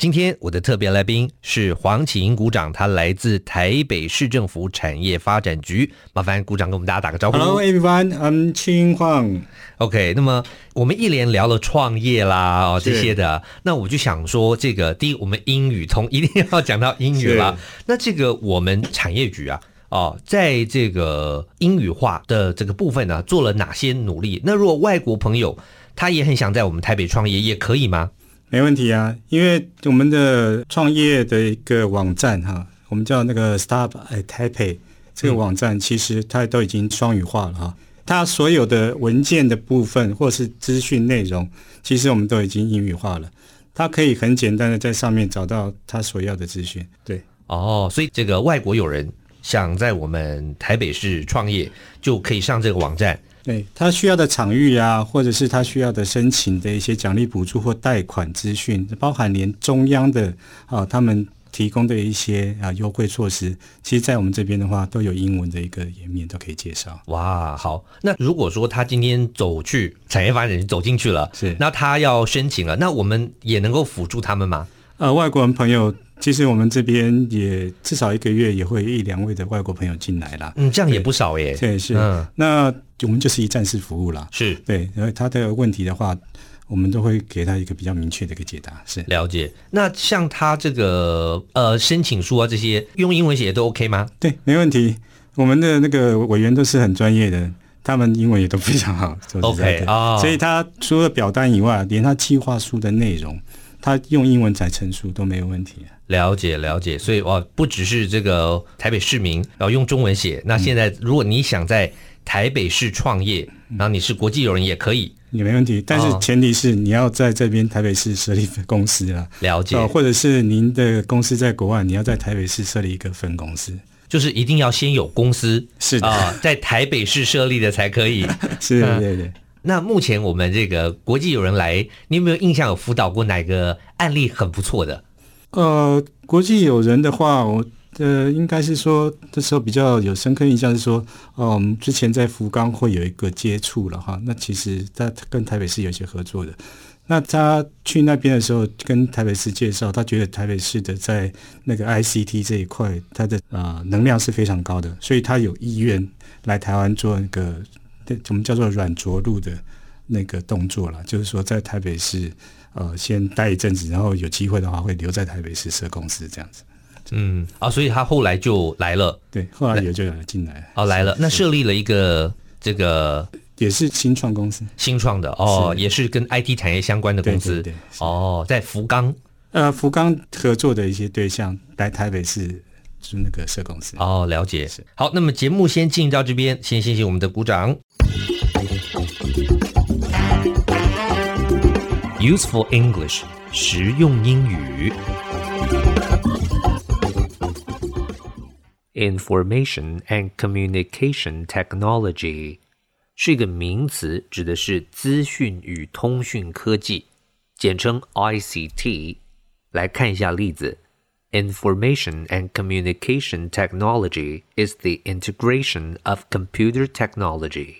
今天我的特别来宾是黄启英股长，他来自台北市政府产业发展局。麻烦股长跟我们大家打个招呼。Hello everyone, I'm Qin Huang. OK，那么我们一连聊了创业啦，哦这些的，那我就想说，这个第一，我们英语通一定要讲到英语啦。那这个我们产业局啊，哦，在这个英语化的这个部分呢、啊，做了哪些努力？那如果外国朋友他也很想在我们台北创业，也可以吗？没问题啊，因为我们的创业的一个网站哈，我们叫那个 Start at Taipei 这个网站，其实它都已经双语化了哈。它所有的文件的部分或是资讯内容，其实我们都已经英语化了。它可以很简单的在上面找到他所要的资讯。对，哦，所以这个外国友人想在我们台北市创业，就可以上这个网站。对，他需要的场域啊，或者是他需要的申请的一些奖励补助或贷款资讯，包含连中央的啊，他们提供的一些啊优惠措施，其实，在我们这边的话，都有英文的一个页面都可以介绍。哇，好，那如果说他今天走去产业发展走进去了，是，那他要申请了，那我们也能够辅助他们吗？呃，外国人朋友。其实我们这边也至少一个月也会一两位的外国朋友进来啦。嗯，这样也不少耶。对，是。嗯，那我们就是一站式服务啦。是对，然后他的问题的话，我们都会给他一个比较明确的一个解答。是，了解。那像他这个呃申请书啊这些，用英文写都 OK 吗？对，没问题。我们的那个委员都是很专业的，他们英文也都非常好。OK 啊，所以他除了表单以外，连他计划书的内容，他用英文来陈述都没有问题。了解了解，所以哇，不只是这个台北市民，然后用中文写。那现在如果你想在台北市创业，然后你是国际友人也可以，也没问题。但是前提是你要在这边台北市设立分公司啊。了解。或者是您的公司在国外，你要在台北市设立一个分公司，就是一定要先有公司是的啊，在台北市设立的才可以。是的，对对。那目前我们这个国际友人来，你有没有印象有辅导过哪个案例很不错的？呃，国际友人的话，我呃应该是说，这时候比较有深刻印象是说，嗯、之前在福冈会有一个接触了哈。那其实他跟台北市有些合作的。那他去那边的时候，跟台北市介绍，他觉得台北市的在那个 ICT 这一块，它的啊、呃、能量是非常高的，所以他有意愿来台湾做那个，我们叫做软着陆的那个动作了，就是说在台北市。呃，先待一阵子，然后有机会的话会留在台北市设公司这样子。嗯，啊，所以他后来就来了。对，后来也就来进来。哦，来了。那设立了一个这个也是新创公司，新创的哦，也是跟 IT 产业相关的公司。对，对，对，哦，在福冈。呃，福冈合作的一些对象来台北市是那个设公司。哦，了解。是。好，那么节目先进到这边，先谢谢我们的股长。Useful English，实用英语。Information and Communication Technology 是一个名词，指的是资讯与通讯科技，简称 ICT。来看一下例子：Information and Communication Technology is the integration of computer technology。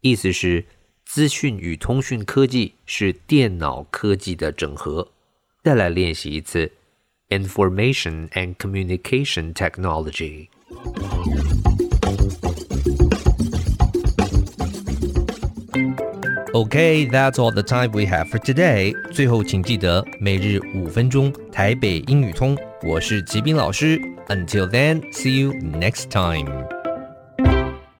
意思是。 资讯与通讯科技是电脑科技的整合。再来练习一次，Information and Communication Technology。Okay, that's all the time we have for today。最后，请记得每日五分钟台北英语通。我是吉斌老师。Until then, see you next time.